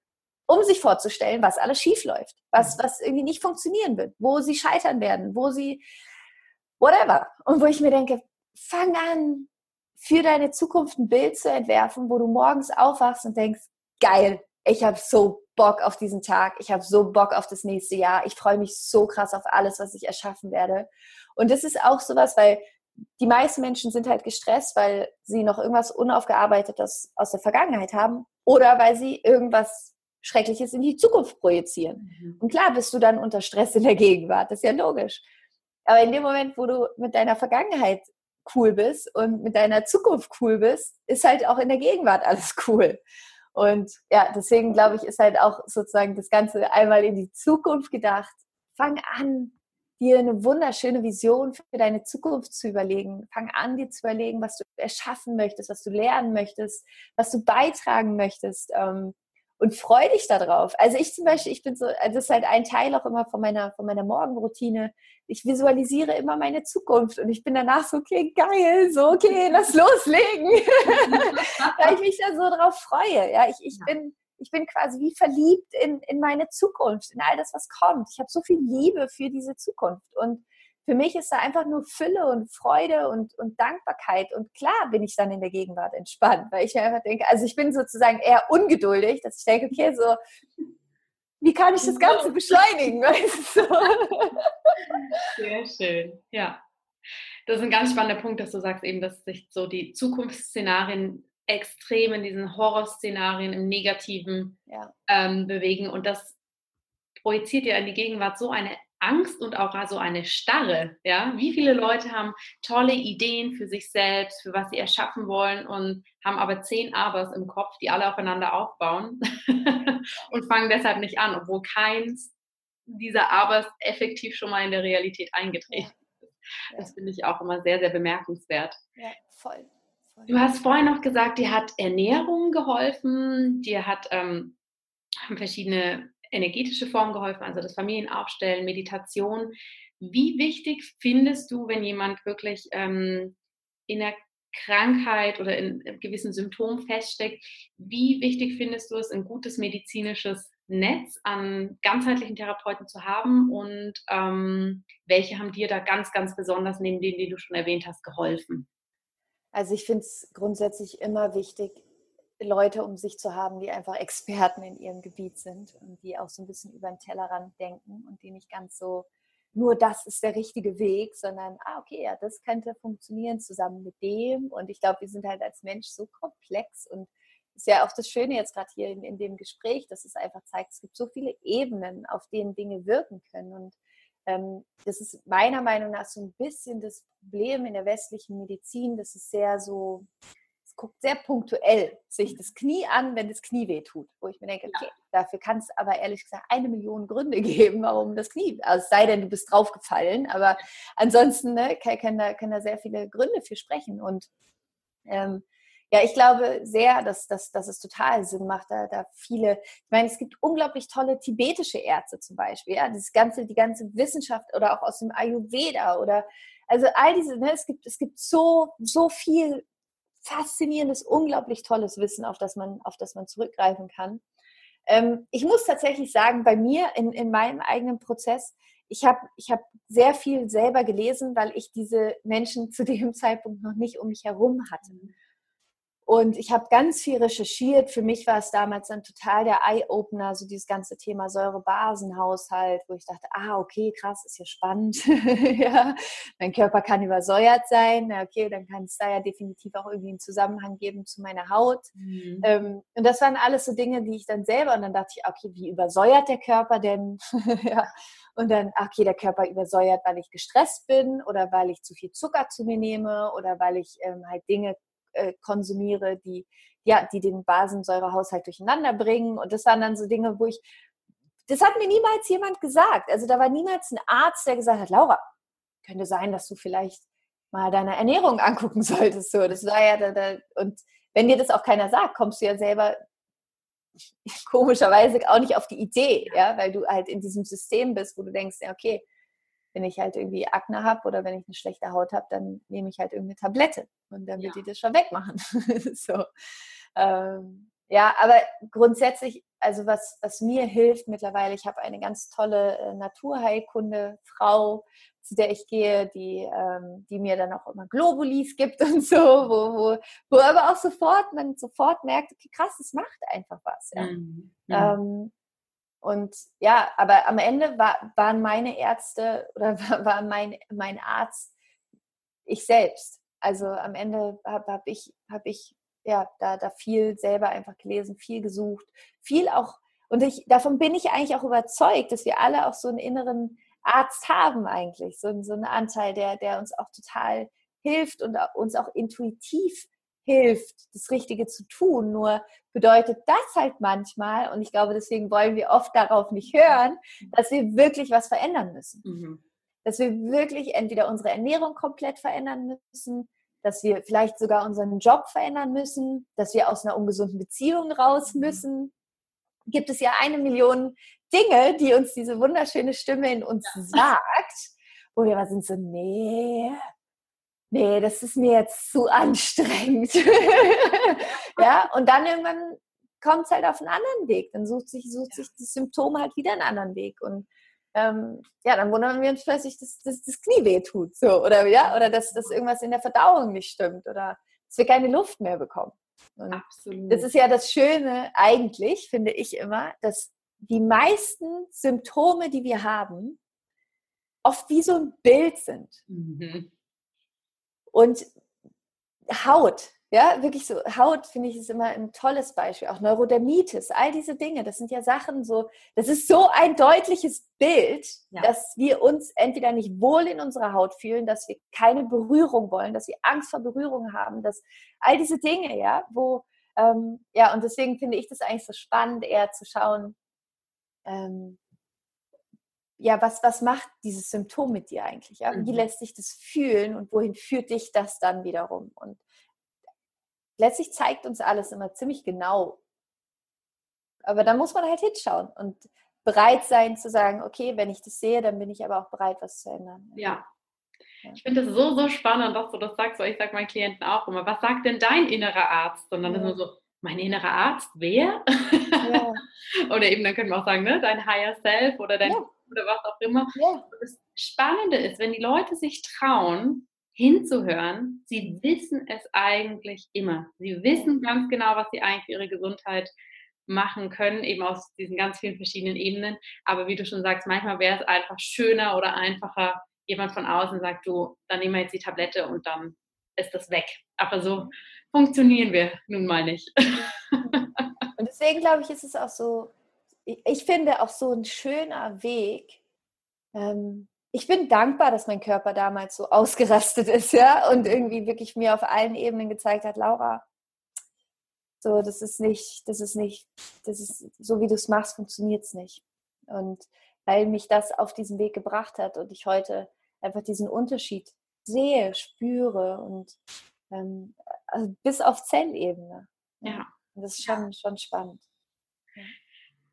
um sich vorzustellen, was alles schief läuft, was, was irgendwie nicht funktionieren wird, wo sie scheitern werden, wo sie whatever. Und wo ich mir denke, fang an, für deine Zukunft ein Bild zu entwerfen, wo du morgens aufwachst und denkst, geil, ich habe so Bock auf diesen Tag, ich habe so Bock auf das nächste Jahr, ich freue mich so krass auf alles, was ich erschaffen werde. Und das ist auch sowas, weil die meisten Menschen sind halt gestresst, weil sie noch irgendwas Unaufgearbeitetes aus der Vergangenheit haben oder weil sie irgendwas Schreckliches in die Zukunft projizieren. Mhm. Und klar bist du dann unter Stress in der Gegenwart, das ist ja logisch. Aber in dem Moment, wo du mit deiner Vergangenheit cool bist und mit deiner Zukunft cool bist, ist halt auch in der Gegenwart alles cool. Und ja, deswegen glaube ich, ist halt auch sozusagen das Ganze einmal in die Zukunft gedacht. Fang an, dir eine wunderschöne Vision für deine Zukunft zu überlegen. Fang an, dir zu überlegen, was du erschaffen möchtest, was du lernen möchtest, was du beitragen möchtest. Ähm, und freu dich darauf. Also ich zum Beispiel, ich bin so, also das ist halt ein Teil auch immer von meiner, von meiner Morgenroutine. Ich visualisiere immer meine Zukunft und ich bin danach so, okay, geil, so, okay, lass loslegen. Weil ich mich da so drauf freue. Ja, ich, ich bin, ich bin quasi wie verliebt in, in meine Zukunft, in all das, was kommt. Ich habe so viel Liebe für diese Zukunft und für mich ist da einfach nur Fülle und Freude und, und Dankbarkeit. Und klar bin ich dann in der Gegenwart entspannt, weil ich mir einfach denke, also ich bin sozusagen eher ungeduldig, dass ich denke, okay, so, wie kann ich das Ganze beschleunigen? Weißt du? Sehr schön, ja. Das ist ein ganz spannender Punkt, dass du sagst eben, dass sich so die Zukunftsszenarien extrem in diesen Horrorszenarien im Negativen ja. ähm, bewegen und das projiziert ja in die Gegenwart so eine Angst und auch also eine Starre. Ja? Wie viele Leute haben tolle Ideen für sich selbst, für was sie erschaffen wollen und haben aber zehn Abers im Kopf, die alle aufeinander aufbauen und fangen deshalb nicht an, obwohl keins dieser Abers effektiv schon mal in der Realität eingetreten ist. Das finde ich auch immer sehr, sehr bemerkenswert. Ja, voll. voll. Du hast vorhin noch gesagt, dir hat Ernährung geholfen, dir hat ähm, verschiedene energetische Form geholfen, also das Familienaufstellen, Meditation. Wie wichtig findest du, wenn jemand wirklich ähm, in der Krankheit oder in gewissen Symptomen feststeckt, wie wichtig findest du es, ein gutes medizinisches Netz an ganzheitlichen Therapeuten zu haben und ähm, welche haben dir da ganz, ganz besonders neben denen, die du schon erwähnt hast, geholfen? Also ich finde es grundsätzlich immer wichtig, Leute um sich zu haben, die einfach Experten in ihrem Gebiet sind und die auch so ein bisschen über den Tellerrand denken und die nicht ganz so nur das ist der richtige Weg, sondern, ah, okay, ja, das könnte funktionieren zusammen mit dem. Und ich glaube, wir sind halt als Mensch so komplex und ist ja auch das Schöne jetzt gerade hier in, in, dem Gespräch, dass es einfach zeigt, es gibt so viele Ebenen, auf denen Dinge wirken können. Und ähm, das ist meiner Meinung nach so ein bisschen das Problem in der westlichen Medizin, dass es sehr so, guckt sehr punktuell sich das Knie an, wenn das Knie weh tut. Wo ich mir denke, okay, dafür kann es aber ehrlich gesagt eine Million Gründe geben, warum das Knie, also es sei denn, du bist draufgefallen, aber ansonsten ne, können, da, können da sehr viele Gründe für sprechen. Und ähm, ja, ich glaube sehr, dass, dass, dass es total Sinn macht, da, da viele, ich meine, es gibt unglaublich tolle tibetische Ärzte zum Beispiel, ja, das ganze, die ganze Wissenschaft oder auch aus dem Ayurveda oder also all diese, ne, es gibt, es gibt so, so viel faszinierendes, unglaublich tolles Wissen, auf das man, auf das man zurückgreifen kann. Ähm, ich muss tatsächlich sagen, bei mir in, in meinem eigenen Prozess, ich habe ich hab sehr viel selber gelesen, weil ich diese Menschen zu dem Zeitpunkt noch nicht um mich herum hatte. Und ich habe ganz viel recherchiert. Für mich war es damals dann total der Eye-Opener, so dieses ganze Thema Säurebasenhaushalt, wo ich dachte, ah, okay, krass, ist ja spannend. ja, mein Körper kann übersäuert sein. Ja, okay, dann kann es da ja definitiv auch irgendwie einen Zusammenhang geben zu meiner Haut. Mhm. Ähm, und das waren alles so Dinge, die ich dann selber, und dann dachte ich, okay, wie übersäuert der Körper denn? ja. Und dann, okay, der Körper übersäuert, weil ich gestresst bin oder weil ich zu viel Zucker zu mir nehme oder weil ich ähm, halt Dinge äh, konsumiere, die, ja, die den Basensäurehaushalt durcheinander bringen. Und das waren dann so Dinge, wo ich, das hat mir niemals jemand gesagt. Also da war niemals ein Arzt, der gesagt hat, Laura, könnte sein, dass du vielleicht mal deine Ernährung angucken solltest. So, das war ja da, da, und wenn dir das auch keiner sagt, kommst du ja selber komischerweise auch nicht auf die Idee, ja, weil du halt in diesem System bist, wo du denkst, ja, okay, wenn ich halt irgendwie Akne habe oder wenn ich eine schlechte Haut habe, dann nehme ich halt irgendeine Tablette und dann wird ja. die das schon wegmachen. so. Ähm, ja, aber grundsätzlich, also was, was mir hilft mittlerweile, ich habe eine ganz tolle äh, Naturheilkunde-Frau, zu der ich gehe, die, ähm, die mir dann auch immer Globulis gibt und so, wo, wo, wo aber auch sofort, man sofort merkt, okay, krass, es macht einfach was. Ja. Mhm. Ähm, und ja, aber am Ende war, waren meine Ärzte oder war mein, mein Arzt ich selbst. Also am Ende habe hab ich, hab ich ja da, da viel selber einfach gelesen, viel gesucht, viel auch, und ich, davon bin ich eigentlich auch überzeugt, dass wir alle auch so einen inneren Arzt haben eigentlich, so, so einen Anteil, der, der uns auch total hilft und uns auch intuitiv hilft, das Richtige zu tun. Nur bedeutet das halt manchmal, und ich glaube, deswegen wollen wir oft darauf nicht hören, dass wir wirklich was verändern müssen. Mhm. Dass wir wirklich entweder unsere Ernährung komplett verändern müssen, dass wir vielleicht sogar unseren Job verändern müssen, dass wir aus einer ungesunden Beziehung raus mhm. müssen. Gibt es ja eine Million Dinge, die uns diese wunderschöne Stimme in uns ja. sagt, wo wir aber sind so, nee, nee, das ist mir jetzt zu anstrengend. ja, und dann irgendwann kommt es halt auf einen anderen Weg. Dann sucht sich, sucht sich das Symptom halt wieder einen anderen Weg. Und ähm, ja, dann wundern wir uns plötzlich, dass, dass das Knie weh tut. So, oder ja, oder dass, dass irgendwas in der Verdauung nicht stimmt oder dass wir keine Luft mehr bekommen. Und Absolut. Das ist ja das Schöne eigentlich, finde ich immer, dass die meisten Symptome, die wir haben, oft wie so ein Bild sind. Mhm. Und Haut, ja, wirklich so, Haut finde ich ist immer ein tolles Beispiel. Auch Neurodermitis, all diese Dinge, das sind ja Sachen so, das ist so ein deutliches Bild, ja. dass wir uns entweder nicht wohl in unserer Haut fühlen, dass wir keine Berührung wollen, dass wir Angst vor Berührung haben, dass all diese Dinge, ja, wo, ähm, ja, und deswegen finde ich das eigentlich so spannend, eher zu schauen, ähm, ja, was, was macht dieses Symptom mit dir eigentlich? Ja? Wie mhm. lässt sich das fühlen und wohin führt dich das dann wiederum? Und letztlich zeigt uns alles immer ziemlich genau. Aber da muss man halt hinschauen und bereit sein zu sagen, okay, wenn ich das sehe, dann bin ich aber auch bereit, was zu ändern. Ja. Ich finde das so, so spannend, dass du das sagst, weil ich sage meinen Klienten auch immer, was sagt denn dein innerer Arzt? Und dann ja. ist nur so, mein innerer Arzt, wer? Ja. oder eben, dann können wir auch sagen, ne, dein Higher Self oder dein ja oder was auch immer. Ja. Das Spannende ist, wenn die Leute sich trauen, hinzuhören, sie wissen es eigentlich immer. Sie wissen ganz genau, was sie eigentlich für ihre Gesundheit machen können, eben aus diesen ganz vielen verschiedenen Ebenen. Aber wie du schon sagst, manchmal wäre es einfach schöner oder einfacher, jemand von außen sagt, du, dann nehmen wir jetzt die Tablette und dann ist das weg. Aber so funktionieren wir nun mal nicht. Und deswegen glaube ich, ist es auch so ich finde auch so ein schöner Weg. Ähm, ich bin dankbar, dass mein Körper damals so ausgerastet ist, ja, und irgendwie wirklich mir auf allen Ebenen gezeigt hat, Laura, so, das ist nicht, das ist nicht, das ist, so wie du es machst, funktioniert es nicht. Und weil mich das auf diesen Weg gebracht hat und ich heute einfach diesen Unterschied sehe, spüre und ähm, also bis auf Zellebene. Ja. Und das ist schon, schon spannend.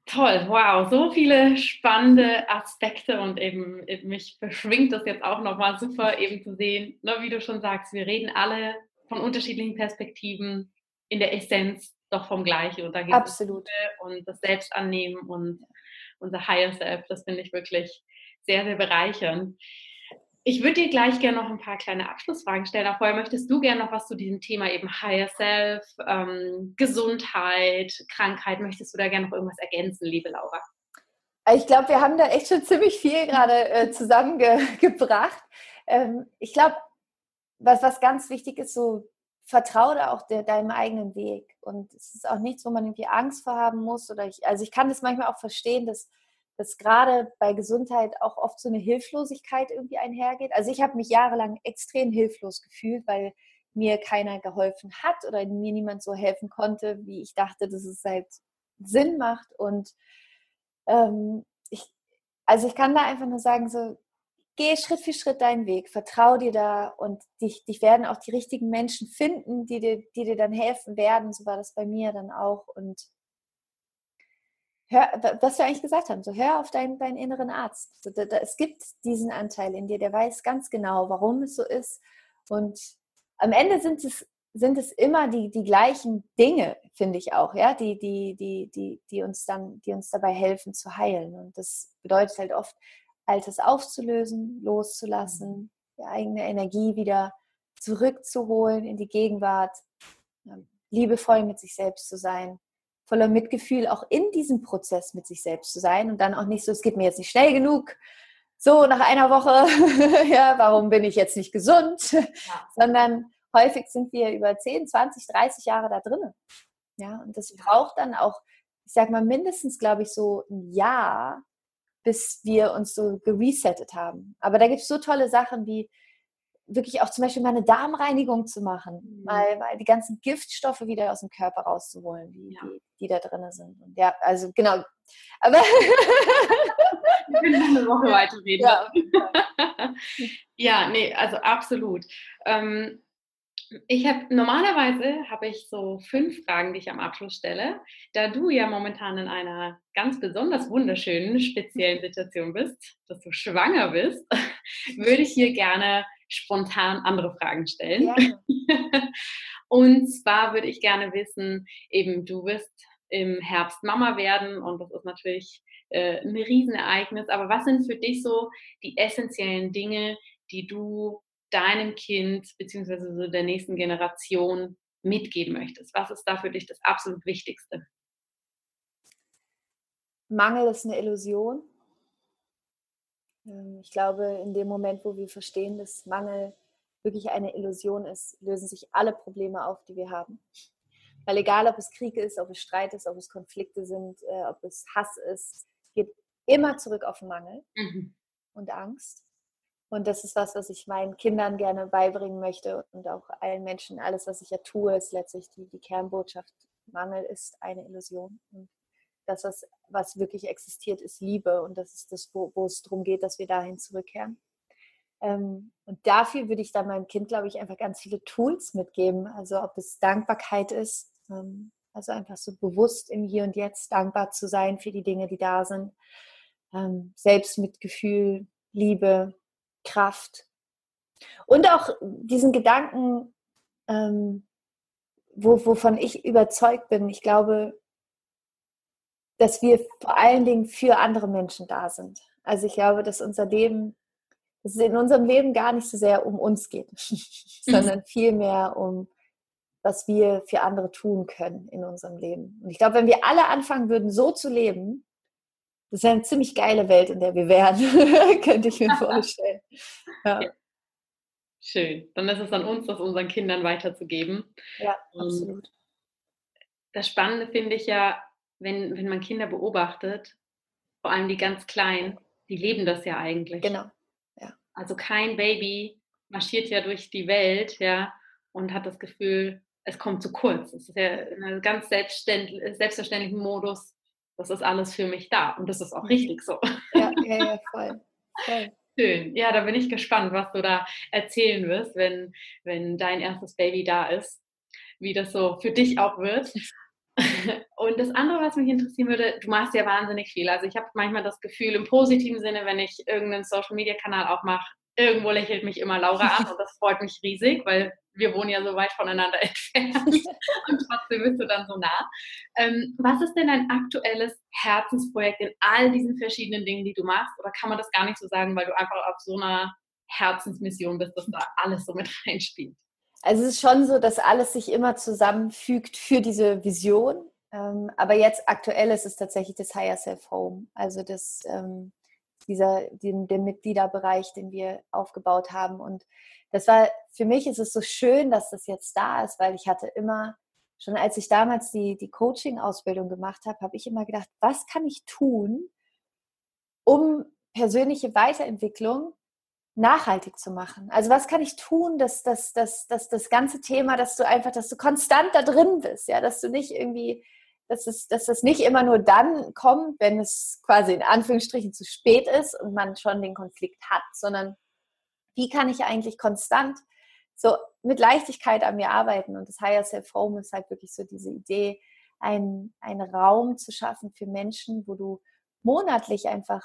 Toll, wow, so viele spannende Aspekte und eben, mich beschwingt das jetzt auch nochmal super, eben zu sehen, ne, wie du schon sagst, wir reden alle von unterschiedlichen Perspektiven in der Essenz doch vom Gleichen. Und da geht es und das Selbstannehmen und unser Higher Self. Das finde ich wirklich sehr, sehr bereichernd. Ich würde dir gleich gerne noch ein paar kleine Abschlussfragen stellen. Aber vorher möchtest du gerne noch was zu diesem Thema eben Higher Self, ähm, Gesundheit, Krankheit. Möchtest du da gerne noch irgendwas ergänzen, liebe Laura? Ich glaube, wir haben da echt schon ziemlich viel gerade äh, zusammengebracht. Ähm, ich glaube, was, was ganz wichtig ist, so vertraue da auch de, deinem eigenen Weg. Und es ist auch nichts, wo man irgendwie Angst vor haben muss. Oder ich, also ich kann das manchmal auch verstehen, dass, dass gerade bei Gesundheit auch oft so eine Hilflosigkeit irgendwie einhergeht. Also ich habe mich jahrelang extrem hilflos gefühlt, weil mir keiner geholfen hat oder mir niemand so helfen konnte, wie ich dachte, dass es halt Sinn macht. Und ähm, ich, also ich kann da einfach nur sagen, so geh Schritt für Schritt deinen Weg, vertrau dir da und dich, dich werden auch die richtigen Menschen finden, die dir, die dir dann helfen werden. So war das bei mir dann auch. Und hör, was wir eigentlich gesagt haben, so hör auf deinen, deinen inneren Arzt. So, da, da, es gibt diesen Anteil in dir, der weiß ganz genau, warum es so ist. Und am Ende sind es, sind es immer die, die gleichen Dinge, finde ich auch, ja, die, die, die, die, die uns dann, die uns dabei helfen zu heilen. Und das bedeutet halt oft, Altes aufzulösen, loszulassen, die eigene Energie wieder zurückzuholen in die Gegenwart, liebevoll mit sich selbst zu sein, voller Mitgefühl auch in diesem Prozess mit sich selbst zu sein und dann auch nicht so, es geht mir jetzt nicht schnell genug, so nach einer Woche, ja, warum bin ich jetzt nicht gesund, ja. sondern häufig sind wir über 10, 20, 30 Jahre da drinnen. Ja, und das braucht dann auch, ich sag mal, mindestens, glaube ich, so ein Jahr, bis wir uns so geresettet haben. Aber da gibt es so tolle Sachen wie wirklich auch zum Beispiel mal eine Darmreinigung zu machen, mhm. mal, mal die ganzen Giftstoffe wieder aus dem Körper rauszuholen, die, ja. die, die, da drin sind. Und ja, also genau. Aber wir können eine Woche weiterreden. Ja, ja nee, also absolut. Ähm, ich habe normalerweise habe ich so fünf Fragen, die ich am Abschluss stelle. Da du ja momentan in einer ganz besonders wunderschönen, speziellen Situation bist, dass du schwanger bist, würde ich hier gerne spontan andere Fragen stellen. Ja. und zwar würde ich gerne wissen, eben du wirst im Herbst Mama werden und das ist natürlich äh, ein Riesenereignis. Aber was sind für dich so die essentiellen Dinge, die du deinem Kind beziehungsweise so der nächsten Generation mitgeben möchtest? Was ist da für dich das absolut Wichtigste? Mangel ist eine Illusion. Ähm, ich glaube, in dem Moment, wo wir verstehen, dass Mangel wirklich eine Illusion ist, lösen sich alle Probleme auf, die wir haben. Weil egal, ob es Krieg ist, ob es Streit ist, ob es Konflikte sind, äh, ob es Hass ist, geht immer zurück auf Mangel mhm. und Angst. Und das ist was, was ich meinen Kindern gerne beibringen möchte und auch allen Menschen. Alles, was ich ja tue, ist letztlich die, die Kernbotschaft. Mangel ist eine Illusion. Und das, was, was wirklich existiert, ist Liebe. Und das ist das, wo, wo es darum geht, dass wir dahin zurückkehren. Ähm, und dafür würde ich dann meinem Kind, glaube ich, einfach ganz viele Tools mitgeben. Also ob es Dankbarkeit ist, ähm, also einfach so bewusst im Hier und Jetzt dankbar zu sein für die Dinge, die da sind. Ähm, Selbstmitgefühl, Liebe, Kraft. Und auch diesen Gedanken, ähm, wo, wovon ich überzeugt bin, ich glaube, dass wir vor allen Dingen für andere Menschen da sind. Also ich glaube, dass unser Leben, dass es in unserem Leben gar nicht so sehr um uns geht, sondern vielmehr um, was wir für andere tun können in unserem Leben. Und ich glaube, wenn wir alle anfangen würden, so zu leben, das wäre eine ziemlich geile Welt, in der wir wären, könnte ich mir vorstellen. Ja. Ja. Schön. Dann ist es an uns, das unseren Kindern weiterzugeben. Ja, absolut. Das Spannende finde ich ja, wenn, wenn man Kinder beobachtet, vor allem die ganz Kleinen, die leben das ja eigentlich. Genau. Ja. Also kein Baby marschiert ja durch die Welt, ja, und hat das Gefühl, es kommt zu kurz. Es ist ja in einem ganz selbstverständlichen Modus das ist alles für mich da und das ist auch richtig so. Ja, ja, ja voll. voll. Schön. Ja, da bin ich gespannt, was du da erzählen wirst, wenn, wenn dein erstes Baby da ist, wie das so für dich auch wird. Und das andere, was mich interessieren würde, du machst ja wahnsinnig viel. Also ich habe manchmal das Gefühl, im positiven Sinne, wenn ich irgendeinen Social-Media-Kanal auch mache, irgendwo lächelt mich immer Laura an und das freut mich riesig, weil wir wohnen ja so weit voneinander entfernt und trotzdem bist du dann so nah. Ähm, was ist denn dein aktuelles Herzensprojekt in all diesen verschiedenen Dingen, die du machst? Oder kann man das gar nicht so sagen, weil du einfach auf so einer Herzensmission bist, dass da alles so mit reinspielt? Also es ist schon so, dass alles sich immer zusammenfügt für diese Vision. Ähm, aber jetzt aktuell ist es tatsächlich das Higher Self Home, also das, ähm, dieser, den, den Mitgliederbereich, den wir aufgebaut haben. Und das war, für mich ist es so schön, dass das jetzt da ist, weil ich hatte immer, schon als ich damals die, die Coaching-Ausbildung gemacht habe, habe ich immer gedacht, was kann ich tun, um persönliche Weiterentwicklung nachhaltig zu machen? Also was kann ich tun, dass, dass, dass, dass das ganze Thema, dass du einfach, dass du konstant da drin bist, ja, dass du nicht irgendwie, dass es, dass das nicht immer nur dann kommt, wenn es quasi in Anführungsstrichen zu spät ist und man schon den Konflikt hat, sondern wie kann ich eigentlich konstant so mit Leichtigkeit an mir arbeiten? Und das Higher Self Home ist halt wirklich so diese Idee, einen, einen Raum zu schaffen für Menschen, wo du monatlich einfach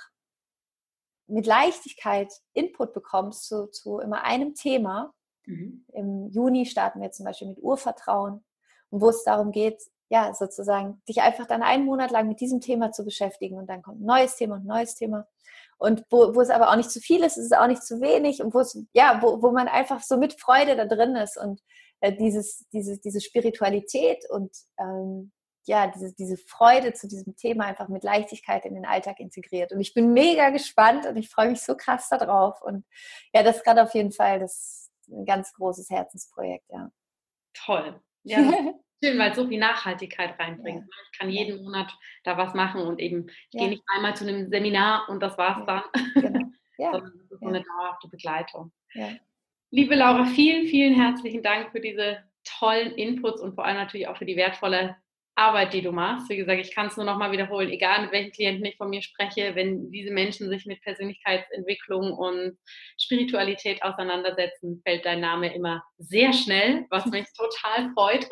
mit Leichtigkeit Input bekommst zu, zu immer einem Thema. Mhm. Im Juni starten wir zum Beispiel mit Urvertrauen und wo es darum geht, ja, sozusagen, dich einfach dann einen Monat lang mit diesem Thema zu beschäftigen und dann kommt ein neues Thema und ein neues Thema. Und wo, wo es aber auch nicht zu viel ist, ist es auch nicht zu wenig und wo es, ja, wo, wo man einfach so mit Freude da drin ist und äh, dieses, diese, diese Spiritualität und ähm, ja, diese, diese Freude zu diesem Thema einfach mit Leichtigkeit in den Alltag integriert. Und ich bin mega gespannt und ich freue mich so krass darauf. Und ja, das ist gerade auf jeden Fall das ein ganz großes Herzensprojekt, ja. Toll. Ja, schön, weil es so viel Nachhaltigkeit reinbringt. Ja. Ich kann jeden Monat da was machen und eben, ich ja. gehe nicht einmal zu einem Seminar und das war's dann. Genau. Ja. Sondern das ist so eine dauerhafte Begleitung. Liebe Laura, vielen, vielen herzlichen Dank für diese tollen Inputs und vor allem natürlich auch für die wertvolle Arbeit, die du machst. Wie gesagt, ich kann es nur noch mal wiederholen, egal mit welchen Klienten ich von mir spreche, wenn diese Menschen sich mit Persönlichkeitsentwicklung und Spiritualität auseinandersetzen, fällt dein Name immer sehr schnell, was mich total freut.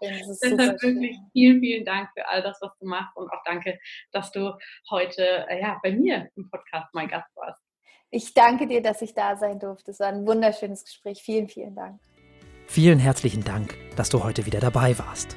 Deshalb wirklich vielen, vielen Dank für all das, was du machst und auch danke, dass du heute äh, ja, bei mir im Podcast mein Gast warst. Ich danke dir, dass ich da sein durfte. Es war ein wunderschönes Gespräch. Vielen, vielen Dank. Vielen herzlichen Dank, dass du heute wieder dabei warst.